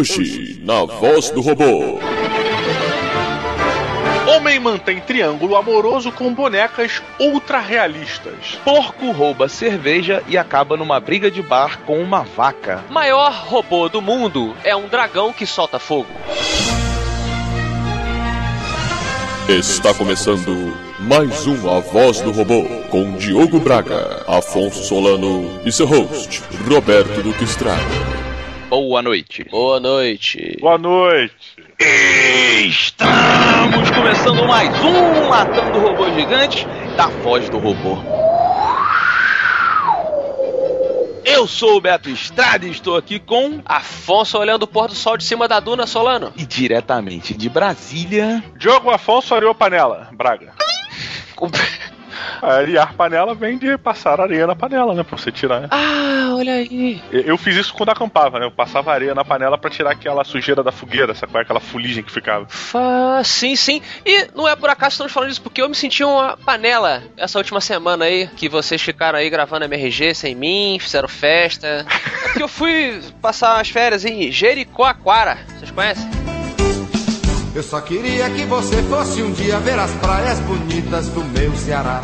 Hoje, na voz do robô. Homem mantém triângulo amoroso com bonecas ultra realistas. Porco rouba cerveja e acaba numa briga de bar com uma vaca. Maior robô do mundo é um dragão que solta fogo. Está começando mais um A Voz do Robô com Diogo Braga, Afonso Solano e seu host, Roberto Duque Estrada. Boa noite. Boa noite. Boa noite. Estamos começando mais um Matando Robô Gigante da Voz do Robô. Eu sou o Beto Estrada e estou aqui com Afonso olhando o pôr do sol de cima da duna, Solano. e diretamente de Brasília, Diogo Afonso areou panela, Braga. Arear panela vem de passar areia na panela, né? Pra você tirar. Ah, olha aí. Eu fiz isso quando acampava, né? Eu passava areia na panela pra tirar aquela sujeira da fogueira, sabe? qual é Aquela fuligem que ficava. Fa... Sim, sim. E não é por acaso que estamos falando disso, porque eu me senti uma panela essa última semana aí, que vocês ficaram aí gravando MRG sem mim, fizeram festa. É porque eu fui passar as férias em Jericoacoara. Vocês conhecem? Eu só queria que você fosse um dia ver as praias bonitas do meu Ceará.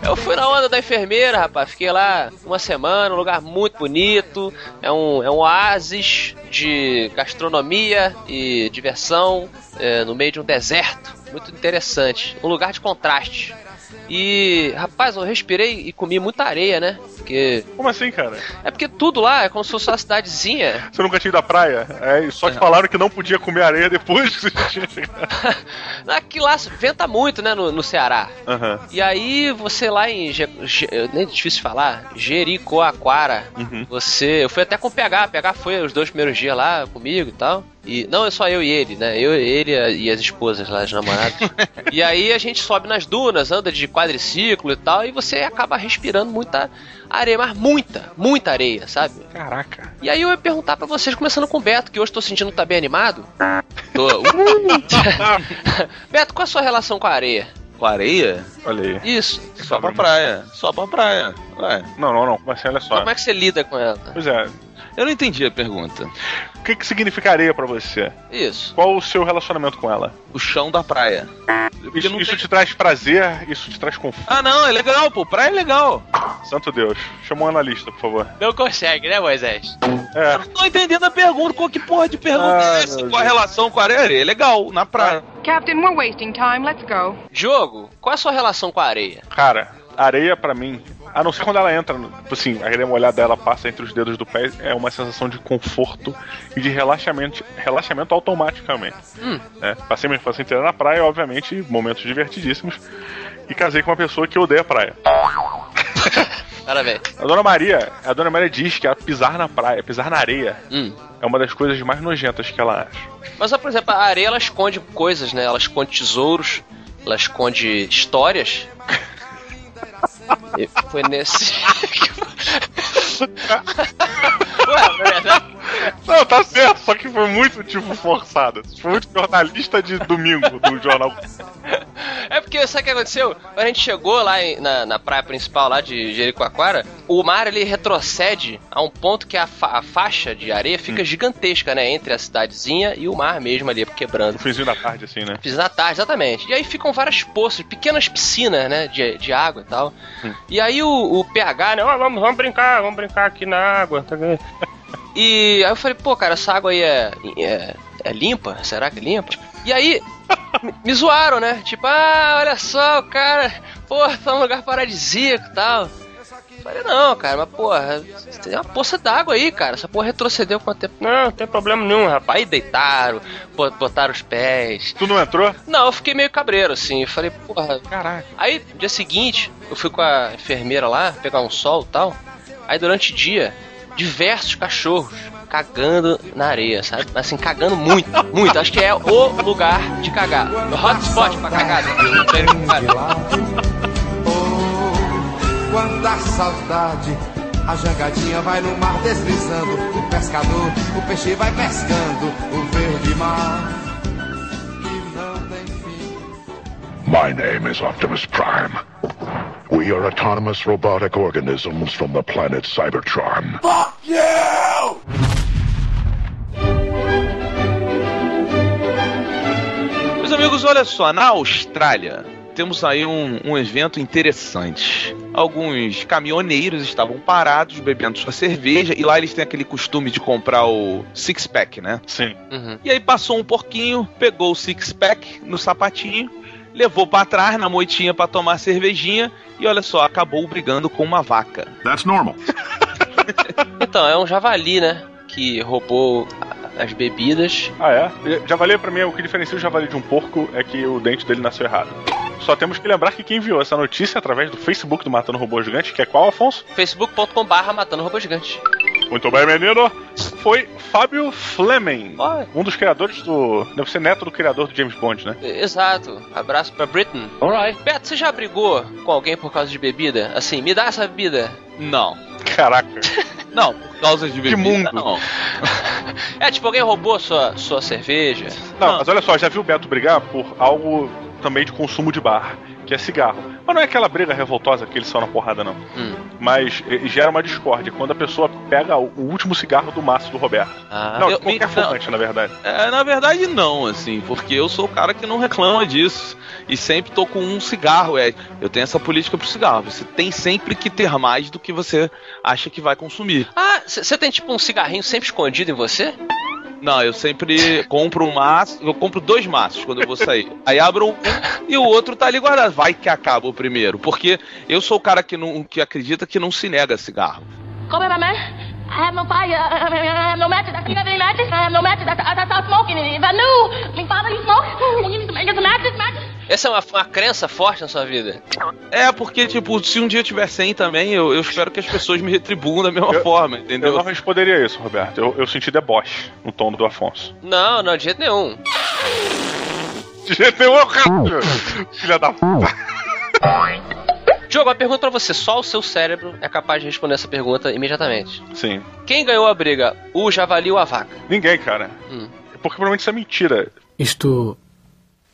Eu fui na onda da enfermeira, rapaz. Fiquei lá uma semana, um lugar muito bonito. É um, é um oásis de gastronomia e diversão é, no meio de um deserto. Muito interessante. Um lugar de contraste. E, rapaz, eu respirei e comi muita areia, né? Porque. Como assim, cara? É porque tudo lá é como se fosse uma cidadezinha. Você nunca tinha ido à praia? É, só te falaram que não podia comer areia depois que você tinha chegado. Aqui lá venta muito, né? No, no Ceará. Aham. E aí, você lá em. Je, Je- nem é difícil falar. Jericoacoara. Uhum. Você. Eu fui até com o PH. PH foi os dois primeiros dias lá comigo e tal. E, não, é só eu e ele, né? Eu, ele e as esposas lá, as namoradas. e aí a gente sobe nas dunas, anda de quadriciclo e tal, e você acaba respirando muita areia, mas muita, muita areia, sabe? Caraca. E aí eu ia perguntar pra vocês, começando com o Beto, que hoje tô sentindo que tá bem animado. Tô. Uh! Beto, qual a sua relação com a areia? com areia, Olha aí. Isso. só pra praia. Só pra praia. Ué, Não, não, não. Mas assim, olha só. Como é que você lida com ela? Pois é. Eu não entendi a pergunta. O que, que significa areia pra você? Isso. Qual o seu relacionamento com ela? O chão da praia. Isso, não isso tem- te traz prazer? Isso te traz conforto? Ah, não, é legal, pô. Praia é legal. Santo Deus. Chama um analista, por favor. Não consegue, né, Moisés? É. Eu não tô entendendo a pergunta. Qual que porra de pergunta Ah, é essa? Qual a relação com a areia? Areia é legal, na praia. Captain, we're wasting time. Let's go. Diogo, qual a sua relação com a areia? Cara, areia pra mim, a não ser quando ela entra, tipo assim, a areia molhada dela passa entre os dedos do pé, é uma sensação de conforto e de relaxamento, relaxamento automaticamente. Hum. né? Passei minha infância inteira na praia, obviamente, momentos divertidíssimos. E casei com uma pessoa que odeia a praia. Parabéns. A dona Maria, a dona Maria diz que ela pisar na praia, pisar na areia, Hum. é uma das coisas mais nojentas que ela acha. Mas, por exemplo, a areia ela esconde coisas, né? Ela esconde tesouros, ela esconde histórias. Foi nesse. Ué, verdade, Não, tá certo, só que foi muito, tipo, forçada. Foi muito jornalista de domingo do jornal. É porque, sabe o que aconteceu? Quando a gente chegou lá na, na praia principal lá de Jericoacoara, o mar ele retrocede a um ponto que a, fa- a faixa de areia fica gigantesca, né? Entre a cidadezinha e o mar mesmo ali, quebrando. No finzinho da tarde, assim, né? Fiz na tarde, exatamente. E aí ficam várias poças, pequenas piscinas, né? De, de água e tal. E aí o, o PH, né? "Ó, vamos, vamos brincar, vamos brincar aqui na água. tá vendo?" E aí eu falei, pô, cara, essa água aí é, é, é limpa? Será que é limpa? E aí me- zoaram, né? Tipo, ah, olha só, o cara, pô, tá num lugar paradisíaco e tal. Falei, não, cara, mas porra, tem uma poça d'água aí, cara. Essa porra retrocedeu quanto tempo? Não, não tem problema nenhum, rapaz. Aí deitaram, bo- botaram os pés. Tu não entrou? Não, eu fiquei meio cabreiro, assim. Eu falei, porra. Caraca. Aí, no dia seguinte, eu fui com a enfermeira lá, pegar um sol e tal. Aí, durante o dia, diversos cachorros cagando na areia, sabe? Assim, cagando muito, muito. Acho que é o lugar de cagar. O hotspot pra cagar. Oh, quanta saudade. A jangadinha vai no mar deslizando. O pescador, o peixe vai pescando. O verde mar que não tem fim. My name is Optimus Prime. Autonomous robotic organisms from the planet Cybertron. Fuck you! Meus amigos, olha só, na Austrália temos aí um, um, evento interessante. Alguns caminhoneiros estavam parados bebendo sua cerveja e lá eles têm aquele costume de comprar o six pack, né? Sim. Uhum. E aí passou um porquinho, pegou o six pack no sapatinho levou pra trás na moitinha pra tomar cervejinha e olha só, acabou brigando com uma vaca. That's normal. Então, é um javali, né? Que roubou as bebidas. Ah, é? Javali, pra mim, o que diferencia o javali de um porco é que o dente dele nasceu errado. Só temos que lembrar que quem enviou essa notícia através do Facebook do Matando Robô Gigante, que é qual, Afonso? facebook.com barra matando robô gigante. Muito bem, menino. Foi Fábio Fleming, Olha. um dos criadores do. Deve ser neto do criador do James Bond, né? Exato. Abraço pra Britain. Alright. Beto, você já brigou com alguém por causa de bebida? Assim, me dá essa bebida. Não. Caraca. Não, por causa de bebida. mundo. Não. É, tipo, alguém roubou sua, sua cerveja? Não, Não. mas olha só, já viu o Beto brigar por algo também de consumo de bar, que é cigarro. Mas não é aquela briga revoltosa que eles são na porrada, não. Hum. Mas gera uma discórdia quando a pessoa pega o último cigarro do maço do Roberto. Ah, não, eu- de qualquer me- fumante, na verdade. É, na verdade, não, assim, porque eu sou o cara que não reclama disso. E sempre tô com um cigarro, é. Eu tenho essa política pro cigarro. Você tem sempre que ter mais do que você acha que vai consumir. Ah, você tem tipo um cigarrinho sempre escondido em você? Não, eu sempre compro um maço, eu compro dois maços quando eu vou sair. Aí abro um e o outro tá ali guardado. Vai que acaba o primeiro, porque eu sou o cara que, não, que acredita que não se nega cigarro. Come here, my man. I have no fire. I have no matches. I can't have any matches. I have no matches. I, I, I stopped smoking. If I knew, my father, you smoke. You need to get some matches, matches. Essa é uma, uma crença forte na sua vida. É, porque, tipo, se um dia eu tiver 100 também, eu, eu espero que as pessoas me retribuam da mesma Eu- forma, Eu entendeu? não responderia isso, Roberto. Eu, eu senti deboche no tom do Afonso. Não, não, de jeito nenhum. De jeito nenhum, cara. Filha da puta. Diogo, uma pergunta pra você. Só o seu cérebro é capaz de responder essa pergunta imediatamente. Sim. Quem ganhou a briga? O javali ou a vaca? Ninguém, cara. Hum. Porque provavelmente isso é mentira. Isto.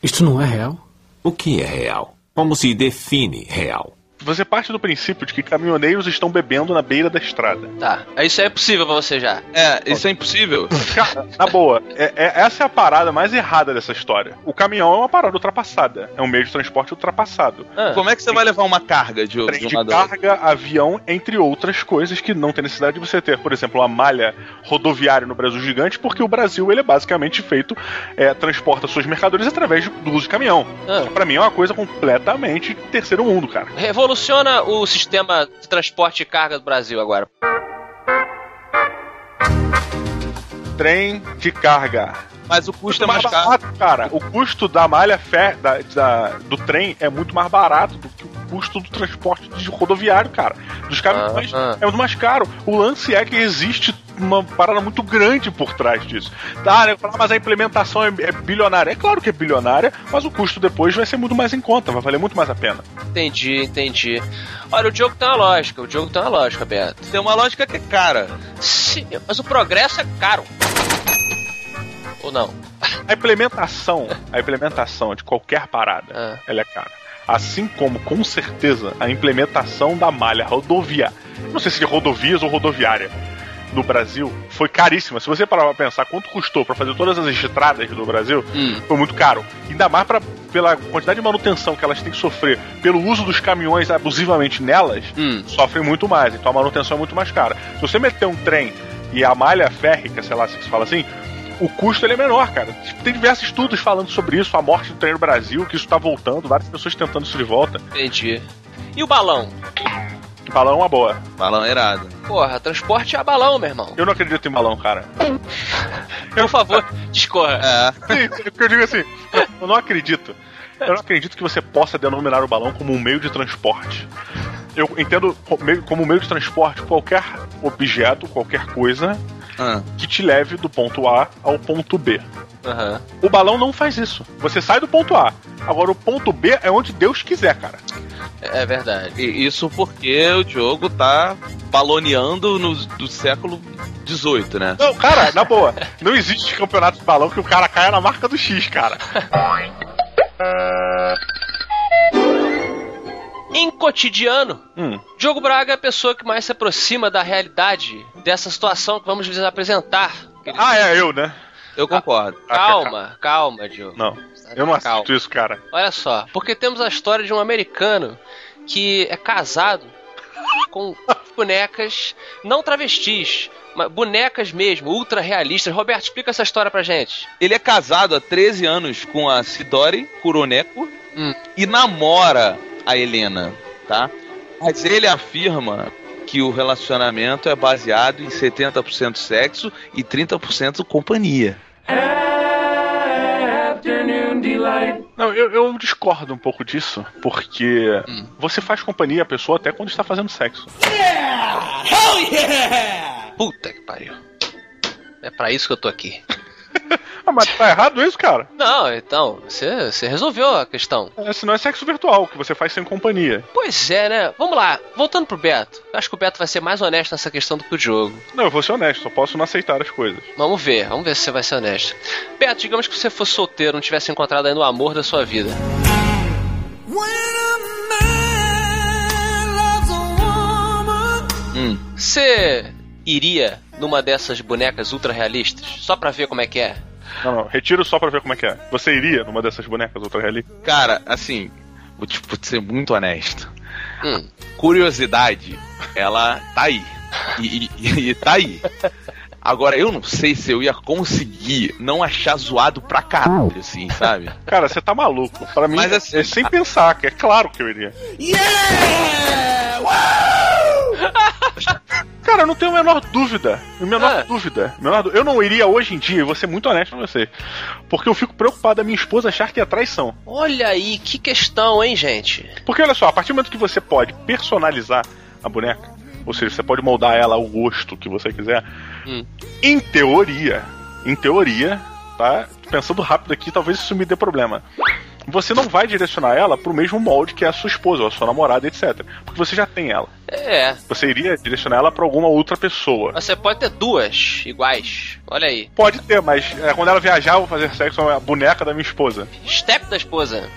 Isto não é real? O que é real? Como se define real? Você parte do princípio de que caminhoneiros estão bebendo na beira da estrada. Tá. Isso é possível pra você já. É, isso é impossível. Cara, na boa, é- é- essa é a parada mais errada dessa história. O caminhão é uma parada ultrapassada. É um meio de transporte ultrapassado. Ah, Como é que você vai levar uma carga de, Trem de carga, avião, entre outras coisas que não tem necessidade de você ter. Por exemplo, uma malha rodoviária no Brasil gigante, porque o Brasil ele é basicamente feito, é, transporta suas mercadorias através do uso de caminhão. Ah. Pra mim é uma coisa completamente terceiro mundo, cara. Revoluciona o sistema de transporte de carga do Brasil agora. Trem de carga. Mas o custo é mais caro. barato, cara. O custo da malha fé, da, da- do trem é muito mais barato do que o custo do transporte de rodoviário, cara. Dos caminhões Ah, ah. é muito mais caro. O lance é que existe uma parada muito grande por trás disso. Tá, né? Mas a implementação é, é bilionária. É claro que é bilionária, mas o custo depois vai ser muito mais em conta, vai valer muito mais a pena. Entendi, entendi. Olha, o Diogo tem uma lógica. O Diogo tem uma lógica, Beto. Tem uma lógica que é cara. Sim, mas o progresso é caro. Ou não? A implementação, a implementação de qualquer parada, Ah. ela é cara. Assim como, com certeza, a implementação da malha rodoviária, não sei se de rodovias ou rodoviária, no Brasil, foi caríssima. Se você parar pra pensar quanto custou pra fazer todas as estradas do Brasil, Hum. foi muito caro. Ainda mais pra, pela quantidade de manutenção que elas têm que sofrer pelo uso dos caminhões abusivamente nelas, Hum. sofrem muito mais. Então a manutenção é muito mais cara. Se você meter um trem e a malha férrica, sei lá se se fala assim, o custo ele é menor, cara. Tem diversos estudos falando sobre isso, a morte do trem no Brasil, que isso tá voltando, várias pessoas tentando isso de volta. Entendi. E o balão? Balão é uma boa. Balão irado. Porra, transporte a balão, meu irmão. Eu não acredito em balão, cara. Por favor, discorra. É. Sim, que eu digo assim, eu não acredito. Eu não acredito que você possa denominar o balão como um meio de transporte. Eu entendo como meio de transporte qualquer objeto, qualquer coisa Ah. que te leve do ponto A ao ponto B. Aham. O balão não faz isso. Você sai do ponto A. Agora o ponto B é onde Deus quiser, cara. É verdade. E isso porque o Diogo tá baloneando no, do século XVIII, né? Não, cara, na boa. Não existe campeonato de balão que o cara caia na marca do X, cara. Em cotidiano, Hum. Diogo Braga é a pessoa que mais se aproxima da realidade dessa situação que vamos lhes apresentar. Ah, é eu, né? Eu concordo. Calma, calma, Diogo. Não, eu não aceito Calma. isso, cara. Olha só, porque temos a história de um americano que é casado com bonecas, não travestis, mas bonecas mesmo, ultra realistas. Roberto, explica essa história pra gente. Ele é casado há 13 anos com a Sidori Kuroneko Hum. e namora a Helena, tá? Mas ele afirma que o relacionamento é baseado em 70% sexo e 30% companhia. Não, eu, eu discordo um pouco disso, porque você faz companhia à pessoa até quando está fazendo sexo. Puta que pariu. É pra isso que eu tô aqui. Ah, mas tá errado isso, cara? Não, então, você, você resolveu a questão. Esse não é sexo virtual, que você faz sem companhia. Pois é, né? Vamos lá, voltando pro Beto. Eu acho que o Beto vai ser mais honesto nessa questão do que o Diogo. Não, eu vou ser honesto, só posso não aceitar as coisas. Vamos ver, vamos ver se você vai ser honesto. Beto, digamos que você fosse solteiro, não tivesse encontrado ainda o amor da sua vida. Hum. Você iria numa dessas bonecas ultra realistas? Só pra ver como é que é? Não, não, retiro só pra ver como é que é. Você iria numa dessas bonecas ultra realistas? Cara, assim, vou te vou te ser muito honesto. Hum. Curiosidade, ela tá aí. E, e- e tá aí. Agora, eu não sei se eu ia conseguir não achar zoado pra caralho, assim, sabe? Cara, você tá maluco. Pra mim, Mas assim- é sem pensar, que é claro que eu iria. Cara, eu não tenho a menor dúvida. A menor Ah. dúvida. Menor Eu não iria hoje em dia, eu vou ser muito honesto com você. Porque eu fico preocupado da minha esposa achar que é traição. Olha aí, que questão, hein, gente? Porque olha só, a partir do momento que você pode personalizar a boneca, ou seja, você pode moldar ela ao gosto que você quiser, Hum. em teoria, em teoria, tá? Pensando rápido aqui, talvez isso me dê problema. Você não vai direcionar ela pro mesmo molde que é a sua esposa, ou a sua namorada, etc. Porque você já tem ela. É, Você iria direcionar ela pra alguma outra pessoa. você pode ter duas iguais. Olha aí. Pode ter, mas é, quando ela viajar, eu vou fazer sexo com a boneca da minha esposa. Step da esposa.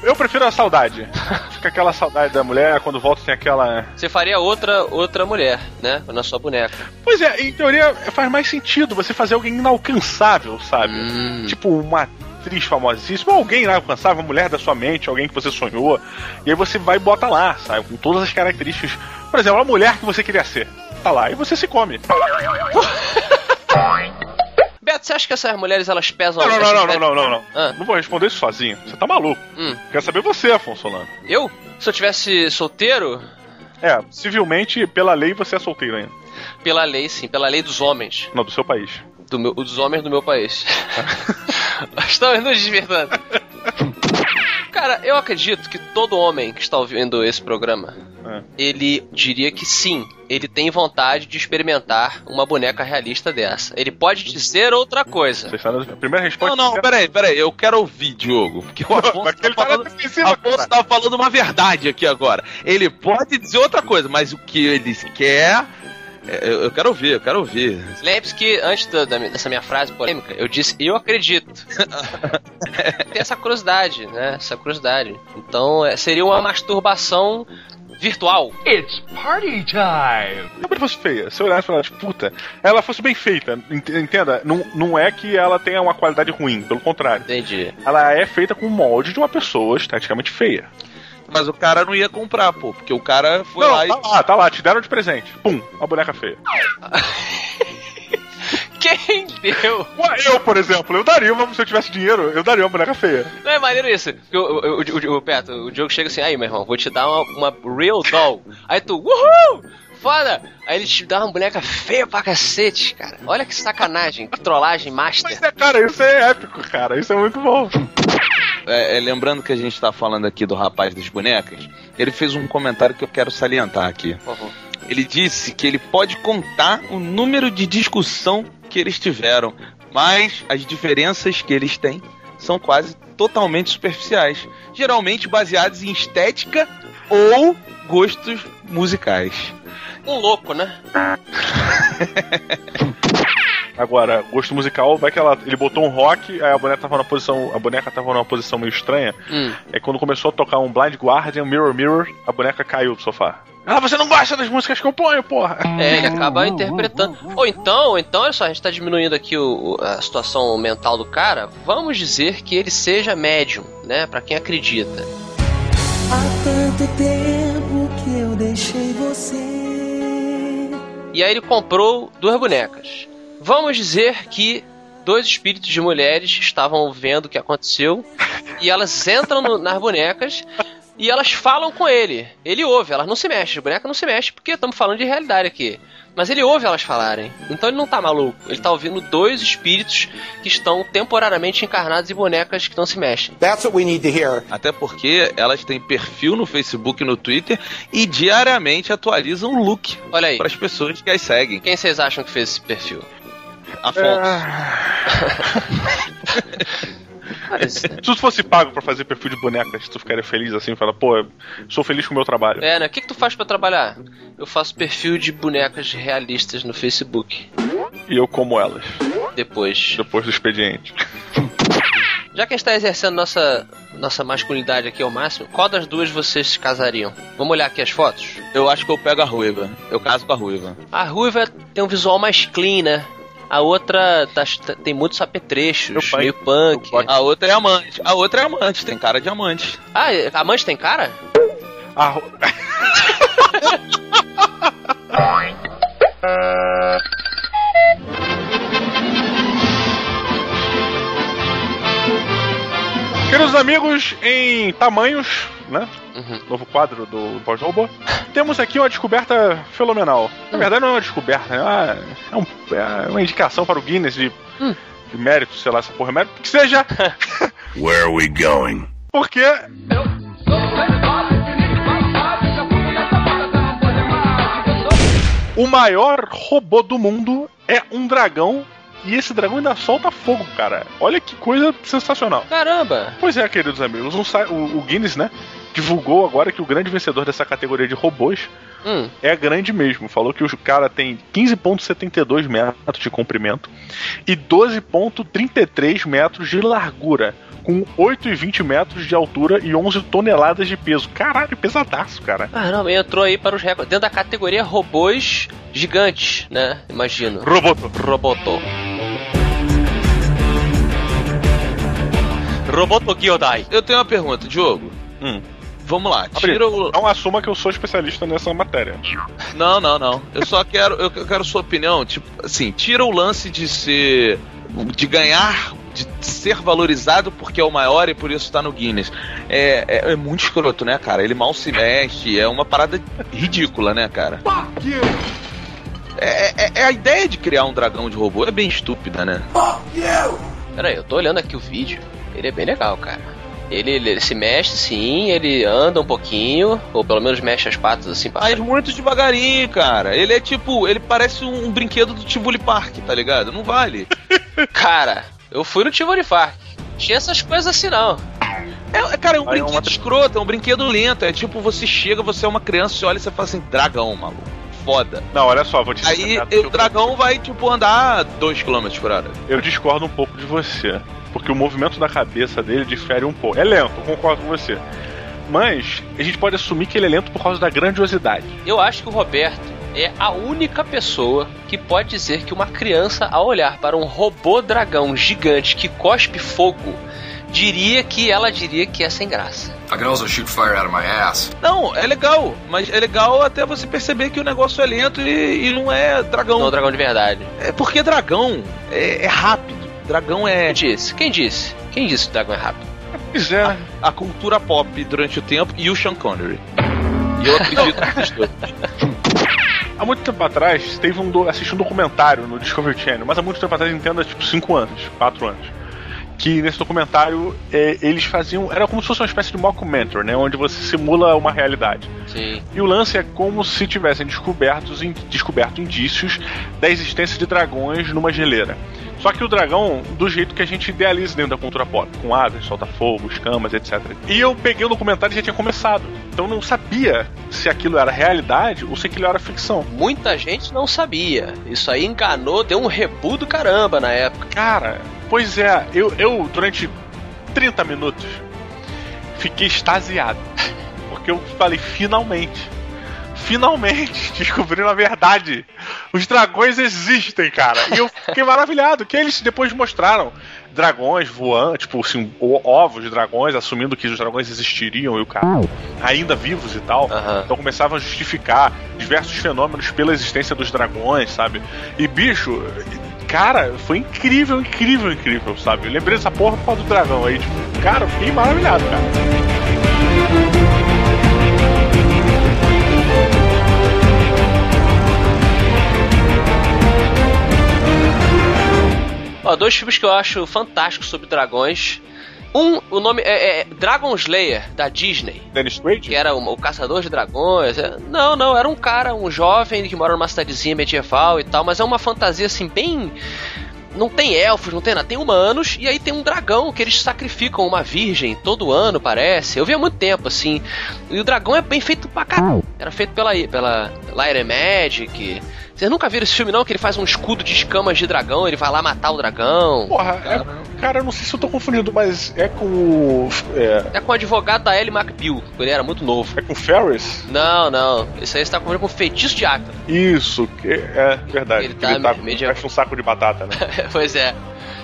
Eu prefiro a saudade. Fica aquela saudade da mulher, quando volta tem aquela. Você faria outra outra mulher, né? Na sua boneca. Pois é, em teoria faz mais sentido você fazer alguém inalcançável, sabe? Hum. Tipo uma atriz famosíssima, alguém inalcançável, uma mulher da sua mente, alguém que você sonhou. E aí você vai e bota lá, sabe? Com todas as características. Por exemplo, a mulher que você queria ser. Tá lá, e você se come. Beto, você acha que essas mulheres elas pesam Não, não, não, não, não, não, não. Ah. Não vou responder isso sozinho. Você tá maluco. Hum. Quero saber você, Afonso Solano. Eu? Se eu tivesse solteiro, É, civilmente, pela lei, você é solteiro ainda. pela lei, sim, pela lei dos homens. Não, do seu país. Do meu, dos homens do meu país. Estamos nos. Cara, eu acredito que todo homem que está ouvindo esse programa, É. ele diria que sim, ele tem vontade de experimentar uma boneca realista dessa. Ele pode dizer outra coisa. Você está na- A primeira resposta. Não, não, peraí, peraí, eu quero ouvir, Diogo. Porque o Afonso Mas tá ele tá falando, Afonso cara. tá falando uma verdade aqui agora. Ele pode dizer outra coisa, mas o que ele quer. É, Eu, eu quero ouvir, eu quero ouvir. Lembre-se que antes da- da minha- dessa minha frase polêmica, eu disse eu acredito. Tem essa curiosidade, né? Essa curiosidade. Então é, seria uma masturbação virtual. Se ela fosse feia, se eu olhasse pra ela, tipo, puta, ela fosse bem feita, ent- entenda? Não, não é que ela tenha uma qualidade ruim, pelo contrário. Entendi. Ela é feita com o molde de uma pessoa esteticamente feia. Mas o cara não ia comprar, pô, porque o cara foi não, lá e. tá lá, tá lá, te deram de presente. Pum, uma boneca feia. Quem deu? Ué, Eu, por exemplo, eu daria uma, se eu tivesse dinheiro, eu daria uma boneca feia. Não é maneiro isso? Porque o, o, o, o, o Beto, o Diogo chega assim, aí, meu irmão, vou te dar uma, uma real doll. Aí tu, uhul! Foda! Aí ele te dá uma boneca feia pra cacete, cara. Olha que sacanagem, que trollagem master. Mas, é, cara, isso é épico, cara. Isso é muito bom. É, é, lembrando que a gente tá falando aqui do rapaz das bonecas, ele fez um comentário que eu quero salientar aqui. Por favor. Ele disse que ele pode contar o número de discussão que eles tiveram, mas as diferenças que eles têm são quase totalmente superficiais, geralmente baseadas em estética ou gostos musicais. Um louco, né? Agora, gosto musical, vai que ela, ele botou um rock, aí a boneca tava numa posição, a boneca tava numa posição meio estranha. Hum. É quando começou a tocar um Blind Guardian, Mirror Mirror, a boneca caiu do sofá. Ah, você não gosta das músicas que eu ponho, porra. É, ele acaba interpretando. Ou então, ou então, olha só, a gente tá diminuindo aqui o, o- a situação mental do cara. Vamos dizer que ele seja médium, né? Pra quem acredita. Há tanto tempo que eu deixei você. E aí ele comprou duas bonecas. Vamos dizer que dois espíritos de mulheres estavam vendo o que aconteceu e elas entram no- nas bonecas e elas falam com ele. Ele ouve, elas não se mexem, a boneca não se mexe, porque estamos falando de realidade aqui. Mas ele ouve elas falarem. Então ele não tá maluco. Ele tá ouvindo dois espíritos que estão temporariamente encarnados em bonecas que não se mexem. That's what we need to hear. Até porque elas têm perfil no Facebook e no Twitter e diariamente atualizam o look. Olha aí. Para as pessoas que as seguem. Quem vocês acham que fez esse perfil? Afonso. Se tu fosse pago pra fazer perfil de bonecas, tu ficaria feliz assim, fala, pô, sou feliz com o meu trabalho. É, né? O que, que tu faz pra trabalhar? Eu faço perfil de bonecas realistas no Facebook. E eu como elas. Depois. Depois do expediente. Já que a gente tá exercendo nossa, nossa masculinidade aqui ao máximo, qual das duas vocês se casariam? Vamos olhar aqui as fotos? Eu acho que eu pego a ruiva. Eu caso com a ruiva. A ruiva tem um visual mais clean, né? A outra tá- tá- tem muitos apetrechos, meio punk. A outra é amante. A outra é amante, tem cara de amante. Ah, a amante tem cara? A ru- Queridos amigos, em tamanhos, né? Novo quadro do Pós-Robô. Temos aqui uma descoberta fenomenal. Na verdade, não é uma descoberta, é uma, é um- é uma indicação para o Guinness de, de mérito, sei lá, essa porra é mérito. Que seja. Where are we going? Porque. O maior robô do mundo é um dragão. E esse dragão ainda solta fogo, cara. Olha que coisa sensacional. Caramba! Pois é, queridos amigos. o, o Guinness, né? Divulgou agora que o grande vencedor dessa categoria de robôs Hum. é grande mesmo. Falou que o cara tem 15,72 metros de comprimento e 12,33 metros de largura, com 8,20 metros de altura e 11 toneladas de peso. Caralho, pesadaço, cara. Caramba, entrou aí para os recordes. Dentro da categoria robôs gigantes, né? Imagino. Roboto. Roboto. Roboto Gyodai. Eu tenho uma pergunta, Diogo. Hum. Vamos lá, tira o. Não assuma que eu sou especialista nessa matéria. Não, não, não. Eu só quero, eu quero sua opinião. Tipo, assim, tira o lance de ser. de ganhar, de ser valorizado porque é o maior e por isso tá no Guinness. É, é, é muito escroto, né, cara? Ele mal se mexe, é uma parada ridícula, né, cara? É, é- é a ideia de criar um dragão de robô é bem estúpida, né? Pera aí, eu tô olhando aqui o vídeo. Ele é bem legal, cara. Ele, ele se mexe sim, ele anda um pouquinho, ou pelo menos mexe as patas assim pra Mas muito devagarinho, cara. Ele é tipo, ele parece um, um brinquedo do Tivoli Park, tá ligado? Não vale. Cara, eu fui no Tivoli Park. Tinha essas coisas assim não. É, cara, é um Aí é brinquedo uma- escroto, é um brinquedo lento. É tipo, você chega, você é uma criança, você olha e você fala assim, dragão, maluco. Foda. Não, olha só, vou te Aí o dragão vai, tipo, andar 2 km por hora. eu discordo um pouco de você. Porque o movimento da cabeça dele difere um pouco. É lento, concordo com você. Mas a gente pode assumir que ele é lento por causa da grandiosidade. Eu acho que o Roberto é a única pessoa que pode dizer que uma criança, ao olhar para um robô dragão gigante que cospe fogo, diria que ela diria que é sem graça. I can also shoot fire out of my ass. Não, é legal, mas é legal até você perceber que o negócio é lento e, e não é dragão. Não é um dragão de verdade. É porque dragão é, é rápido. Dragão é. Quem disse? Quem disse? Quem disse que o dragão é rápido? Pois é. A cultura pop durante o tempo e o Sean Connery. E eu acredito nesses dois. Há muito tempo atrás, teve um do... assisti um documentário no Discovery Channel, mas há muito tempo atrás, entenda, tipo 5 anos, 4 anos. Que nesse documentário é, eles faziam. Era como se fosse uma espécie de mockumentary, né? Onde você simula uma realidade. Sim. E o lance é como se tivessem descobertos, in- descoberto indícios da existência de dragões numa geleira. Só que o dragão, do jeito que a gente idealiza dentro da cultura pop, com asas, solta-fogo, escamas, etc. E eu peguei o documentário e já tinha começado. Então eu não sabia se aquilo era realidade ou se aquilo era ficção. Muita gente não sabia. Isso aí enganou, deu um rebu do caramba na época. Cara, pois é, eu, eu durante 30 minutos fiquei extasiado. Porque eu falei, finalmente. finalmente descobriram a verdade. Os dragões existem, cara. E eu fiquei maravilhado, que eles depois mostraram dragões voando, tipo assim, ovos de dragões, assumindo que os dragões existiriam e o cara ainda vivos e tal. Então começavam a justificar diversos fenômenos pela existência dos dragões, sabe? E bicho, cara, foi incrível, incrível, incrível, sabe? Eu lembrei dessa porra por do dragão aí, tipo, cara, eu fiquei maravilhado, cara. Ó, dois filmes que eu acho fantásticos sobre dragões. Um, o nome é, é Dragon Slayer, da Disney. Dennis Quaid? Que era o, o caçador de dragões. É- Não, não, era um cara, um jovem que mora numa cidadezinha medieval e tal, mas é uma fantasia assim, bem. Não tem elfos, não tem nada, tem humanos, e aí tem um dragão que eles sacrificam uma virgem todo ano, parece. Eu vi há muito tempo, assim. E o dragão é bem feito pra caralho. Era feito pela, pela and Magic. Vocês nunca viram esse filme, não? Que ele faz um escudo de escamas de dragão, ele vai lá matar o dragão. Porra, é, cara, eu não sei se eu tô confundindo, mas é com o. É, É com o advogado da Ellie McBeal, quando ele era muito novo. é com o Ferris? Não, não. Isso aí você tá confundindo com o feitiço de Acta. Isso, que é verdade. Ele tá ele tá me- com medio- parece um saco de batata, né? pois é.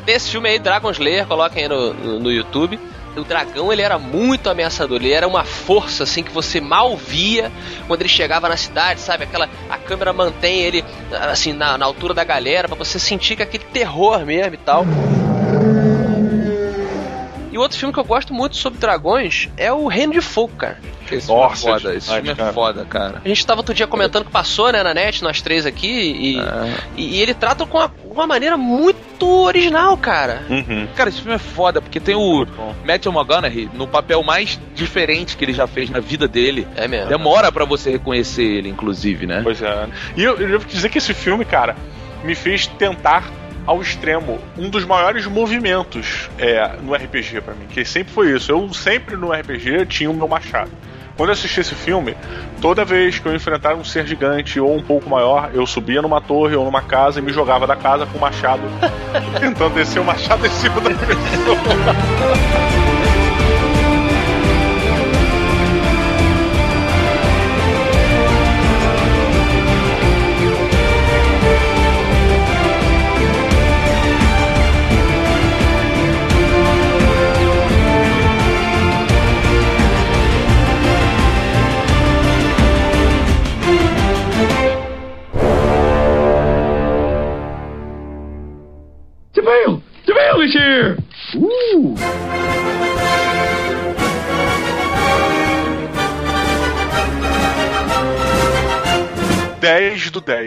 Tem esse filme aí, Dragon Slayer, coloquem aí no, no, no YouTube. O dragão, ele era muito ameaçador. Ele era uma força, assim, que você mal via quando ele chegava na cidade, sabe? Aquela... A câmera mantém ele, assim, na, na altura da galera, pra você sentir é aquele terror mesmo e tal. E outro filme que eu gosto muito sobre dragões é o Reino de Fogo, cara. Esse Nossa, filme é foda, esse filme é cara. foda, cara. A gente tava outro dia comentando que passou, né, na net, nós três aqui, e, e, e ele trata com uma, uma maneira muito original, cara. Uhum. Cara, esse filme é foda, porque tem o Matthew McConaughey no papel mais diferente que ele já fez na vida dele. É mesmo. Demora pra você reconhecer ele, inclusive, né? Pois é. E eu, eu devo dizer que esse filme, cara, me fez tentar ao extremo um dos maiores movimentos é, no RPG pra mim, que sempre foi isso. Eu sempre no RPG tinha o meu machado. Quando eu assisti esse filme, toda vez que eu enfrentava um ser gigante ou um pouco maior, eu subia numa torre ou numa casa e me jogava da casa com o machado, tentando descer o machado em cima da pessoa.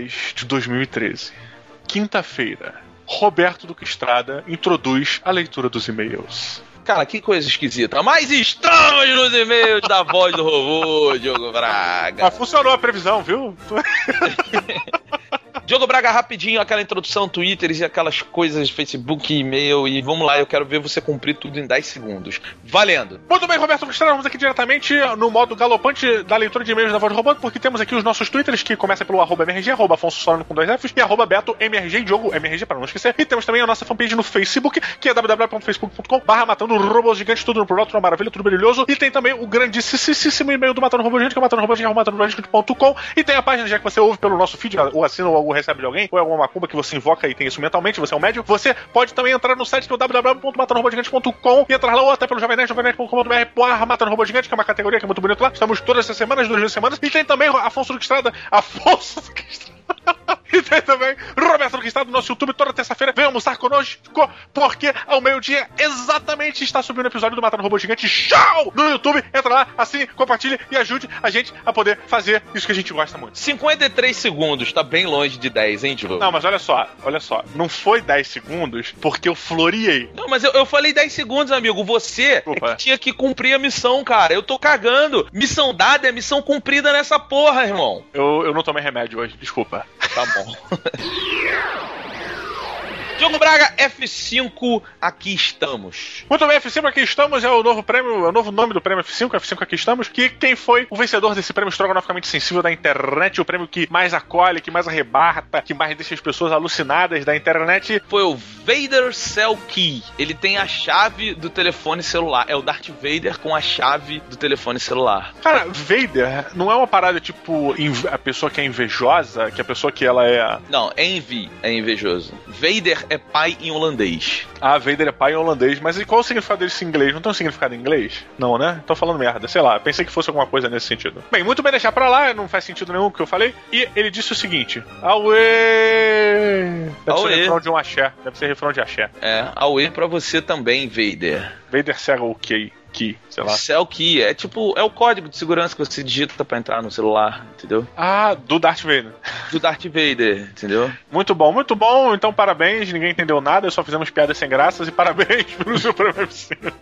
10 do 10 de 2013. Quinta-feira. Roberto Duque Estrada introduz a leitura dos e-mails. Cara, que coisa esquisita. Mas estamos nos e-mails da voz do robô, Diogo Braga. Mas funcionou a previsão, viu? Diogo Braga, rapidinho, aquela introdução, Twitter e aquelas coisas, Facebook, e-mail, e vamos lá, eu quero ver você cumprir tudo em 10 segundos. Valendo! Muito bem, Roberto Estrada, vamos aqui diretamente no modo galopante da leitura de e-mails da voz do robô, porque temos aqui os nossos twitters, que começa pelo arroba MRG, arroba Afonso Solano com dois Fs, e arroba Beto MRG, Diogo MRG, para não esquecer. E temos também a nossa fanpage no Facebook, que é www.facebook.com barra matando robôs gigantes, tudo no plural, tudo maravilha, tudo brilhoso. E tem também o grandíssimo e-mail do Matando Robô Gigante, que é matando robô gigante.com. E tem a página, já que você ouve pelo nosso feed, ou assina ou recebe de alguém, ou é alguma macumba que você invoca e tem isso mentalmente, você é um médium, você pode também entrar no site que é e entrar lá ou até pelo jovemnet, jovemnet.com.br barra Matando que é uma categoria que é muito bonito lá. Estamos todas as semanas, duas vezes semanas. E tem também Afonso Duque Estrada, Afonso Duque Estrada. E tem também Roberto Estrada no nosso YouTube toda terça-feira. Vem almoçar conosco, porque ao meio-dia exatamente está subindo o episódio do Matando Robô Gigante Show no YouTube. Entra lá, assine, compartilhe e ajude a gente a poder fazer isso que a gente gosta muito. 53 segundos, tá bem longe de 10, hein, Diogo? Não, mas olha só, olha só. Não foi 10 segundos porque eu floreei. Não, mas eu, eu falei 10 segundos, amigo. Você é que tinha que cumprir a missão, cara. Eu tô cagando. Missão dada é missão cumprida nessa porra, irmão. Eu, eu não tomei remédio hoje, desculpa. Tá bom. awful. Diogo Braga, F5, aqui estamos. Muito bem, F5 aqui estamos, é o novo prêmio, é o novo nome do prêmio F5, F5 aqui estamos, que quem foi o vencedor desse prêmio estrogonoficamente sensível da internet, o prêmio que mais acolhe, que mais arrebata, que mais deixa as pessoas alucinadas da internet. Foi o Vader Cell Key. Ele tem a chave do telefone celular. É o Darth Vader com a chave do telefone celular. Cara, Vader não é uma parada tipo a pessoa que é invejosa, que a pessoa que ela é. Não, envy é invejoso. Vader é pai em holandês. Ah, Vader é pai em holandês, mas e qual o significado desse em inglês? Não tem um significado em inglês? Não, né? Tô falando merda, sei lá, pensei que fosse alguma coisa nesse sentido. Bem, muito bem deixar pra lá, não faz sentido nenhum o que eu falei. E ele disse o seguinte: Aue! Deve Auê. ser refrão de um axé. Deve ser refrão de axé. É, Aue pra você também, Vader. Vader cega o Que, sei lá. Cell Key é tipo, é o código de segurança que você digita pra entrar no celular, entendeu? Ah, do Darth Vader. Do Darth Vader, entendeu? Muito bom, muito bom. Então, parabéns. Ninguém entendeu nada, só fizemos piadas sem graças. E parabéns pelo prêmio F5.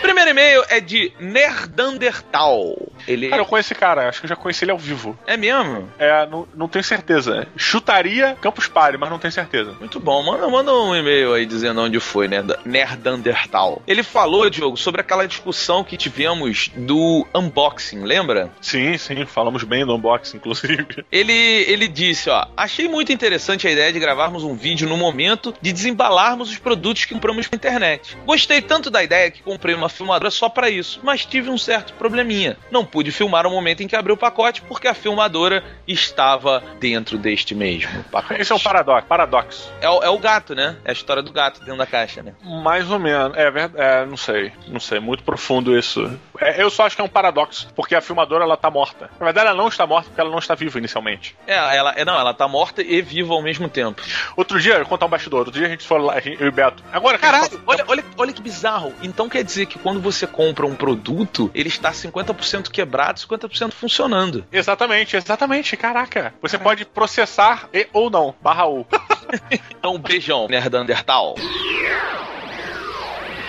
Primeiro e-mail é de Nerdandertal. Ele Cara, eu conheço esse cara. Acho que eu já conheci ele ao vivo. é mesmo? É, não, não tenho certeza. Chutaria Campus Party, mas não tenho certeza. Muito bom, manda, manda um e-mail aí dizendo onde foi, né? Nerdandertal. Ele falou, Diogo, sobre aquela discussão que tivemos do unboxing, lembra? Sim, sim, falamos bem do unboxing, inclusive. Ele, ele disse, ó, achei muito interessante a ideia de gravarmos um vídeo no momento de desembalarmos os produtos que compramos na internet. Gostei tanto da ideia que comprei uma filmadora só pra isso, mas tive um certo probleminha. Não pude filmar o momento em que abri o pacote porque a filmadora estava dentro deste mesmo pacote. Esse é um paradoxo. paradoxo. É, o- é o gato, né? É a história do gato dentro da caixa, né? Mais ou menos. É verdade. É, não sei. Não sei. Muito profundo isso. É, eu só acho que é um paradoxo, porque a filmadora ela tá morta. Na verdade, ela não está morta porque ela não está viva inicialmente. É, ela, é, não, ela tá morta e viva ao mesmo tempo. Outro dia, eu contar um bastidor. Outro dia a gente foi lá, gente- eu e Beto. Agora, Caralho, olha, olha, olha que bizarro. Então quer dizer que quando você compra um produto, ele está 50% quebrado, 50% funcionando. Exatamente, exatamente. Caraca. Você pode processar e ou não. Barra U. Então, beijão, Nerdandertal.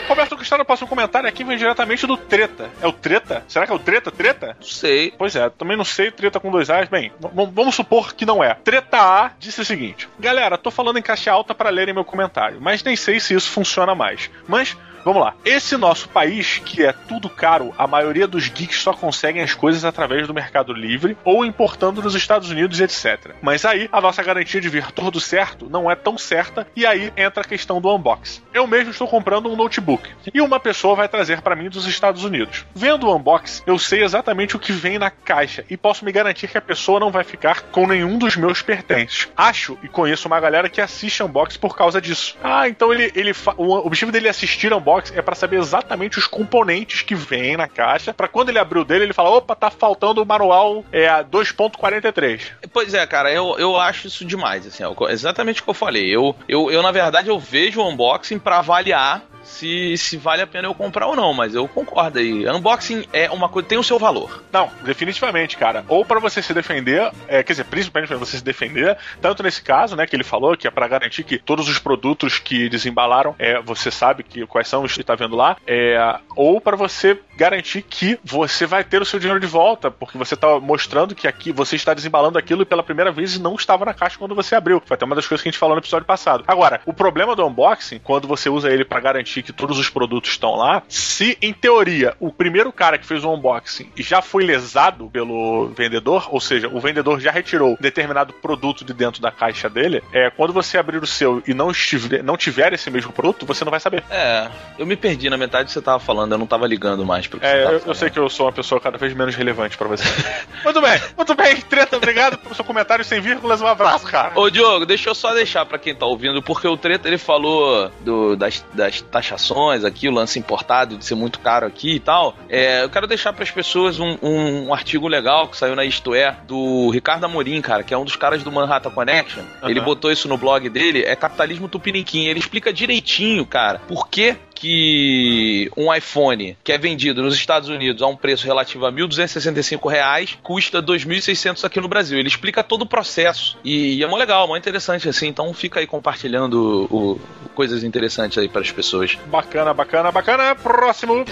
Roberto Cristiano passa um comentário aqui vem diretamente do Treta. É o Treta? Será que é o Treta? Treta? Não sei. Pois é, também não sei, Treta com dois A's. Bem, vamos supor que não é. Treta A disse o seguinte: Galera, tô falando em caixa alta para lerem meu comentário, mas nem sei se isso funciona mais. Mas. Vamos lá. Esse nosso país, que é tudo caro, a maioria dos geeks só conseguem as coisas através do Mercado Livre ou importando nos Estados Unidos, etc. Mas aí a nossa garantia de vir tudo certo não é tão certa e aí entra a questão do unboxing. Eu mesmo estou comprando um notebook e uma pessoa vai trazer para mim dos Estados Unidos. Vendo o unboxing, eu sei exatamente o que vem na caixa e posso me garantir que a pessoa não vai ficar com nenhum dos meus pertences. Acho e conheço uma galera que assiste unboxing por causa disso. Ah, então ele, ele o objetivo dele assistir unboxing é para saber exatamente os componentes que vêm na caixa, para quando ele abrir o dele ele fala, opa, tá faltando o manual é, 2.43. Pois é, cara, eu, eu acho isso demais, assim, é exatamente o que eu falei. Eu, eu, eu na verdade, eu vejo o unboxing pra avaliar se, se vale a pena eu comprar ou não, mas eu concordo aí. Unboxing é uma coisa, tem o seu valor. Não, definitivamente, cara. Ou para você se defender, é, quer dizer, principalmente para você se defender, tanto nesse caso, né, que ele falou, que é para garantir que todos os produtos que desembalaram, é, você sabe que quais são os que tá vendo lá, é, ou para você garantir que você vai ter o seu dinheiro de volta, porque você tá mostrando que aqui você está desembalando aquilo pela primeira vez e não estava na caixa quando você abriu. Foi até uma das coisas que a gente falou no episódio passado. Agora, o problema do unboxing, quando você usa ele para garantir que todos os produtos estão lá, se em teoria o primeiro cara que fez o unboxing já foi lesado pelo vendedor, ou seja, o vendedor já retirou determinado produto de dentro da caixa dele, é quando você abrir o seu e não, estiver, não tiver esse mesmo produto, você não vai saber. É, eu me perdi na metade do que você tava falando, eu não tava ligando mais pro que você É, tava eu, eu sei que eu sou uma pessoa cada vez menos relevante pra você. muito bem, muito bem, Treta, obrigado pelo seu comentário sem vírgulas, um abraço, cara. Ô Diogo, deixa eu só deixar pra quem tá ouvindo, porque o Treta ele falou do- das, das taxações aqui, o lance importado de ser muito caro aqui e tal. É, eu quero deixar pras pessoas um, um- um artigo legal que saiu na Isto É, do Ricardo Amorim, cara, que é um dos caras do Manhattan Connection. Ele Aham. botou isso no blog dele, é Capitalismo Tupiniquim. Ele explica direitinho, cara, por que que um iPhone que é vendido nos Estados Unidos a um preço relativo a 1.265 reais custa 2.600 aqui no Brasil. Ele explica todo o processo e, e é mó legal, mó interessante assim. Então fica aí compartilhando o- o- coisas interessantes aí para as pessoas. Bacana, bacana, bacana. Próximo.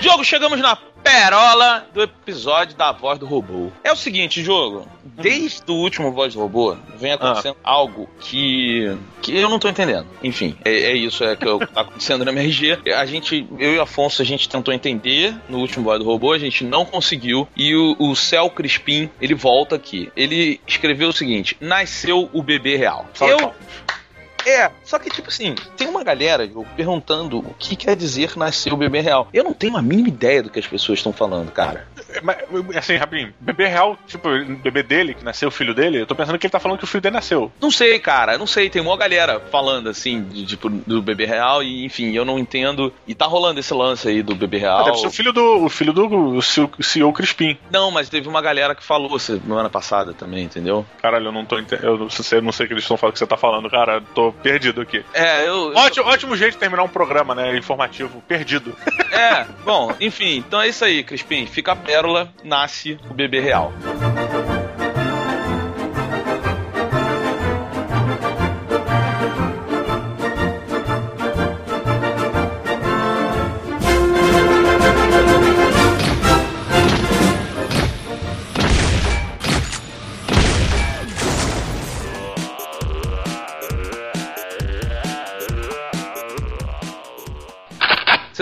Diogo, chegamos na perola do episódio da voz do robô. É o seguinte, jogo. Desde o último voz do robô, vem acontecendo algo que. que eu não tô entendendo. Enfim, é, é isso é que tá acontecendo na MRG. A gente, eu e o Afonso, a gente tentou entender no último voz do robô, a gente não conseguiu. E o, o Céu Crispim, ele volta aqui. Ele escreveu o seguinte: nasceu o bebê real. Eu. É, só que, tipo assim, tem uma galera Diogo, perguntando o que quer dizer nascer o bebê real. Eu não tenho a mínima ideia do que as pessoas estão falando, cara. Mas, assim, rapidinho, bebê real, tipo, bebê dele, que nasceu o filho dele, eu tô pensando que ele tá falando que o filho dele nasceu. Não sei, cara, não sei. Tem uma galera falando, assim, de, tipo, do bebê real e, enfim, eu não entendo. E tá rolando esse lance aí do bebê real. Ah, deve ser o filho do, o filho do CEO Crispim. Não, mas teve uma galera que falou semana passada também, entendeu? Caralho, eu não tô entendendo. Eu não sei, eu não sei o que eles estão falando que você tá falando, cara. Eu tô perdido aqui. É, eu. Ótimo, ótimo jeito de terminar um programa, né? Informativo. Perdido. É, bom, enfim, então é isso aí, Crispim. Fica a pérola, nasce o bebê real.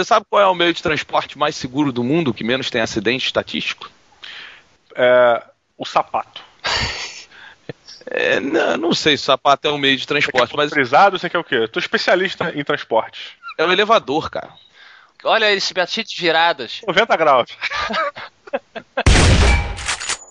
Você sabe qual é o meio de transporte mais seguro do mundo que menos tem acidente estatístico? É, o sapato. É, não, não sei se o sapato é um meio de transporte, mas. Frisado, você quer o quê? Eu tô especialista em transporte. É o elevador, cara. Olha esse de viradas. 90 graus.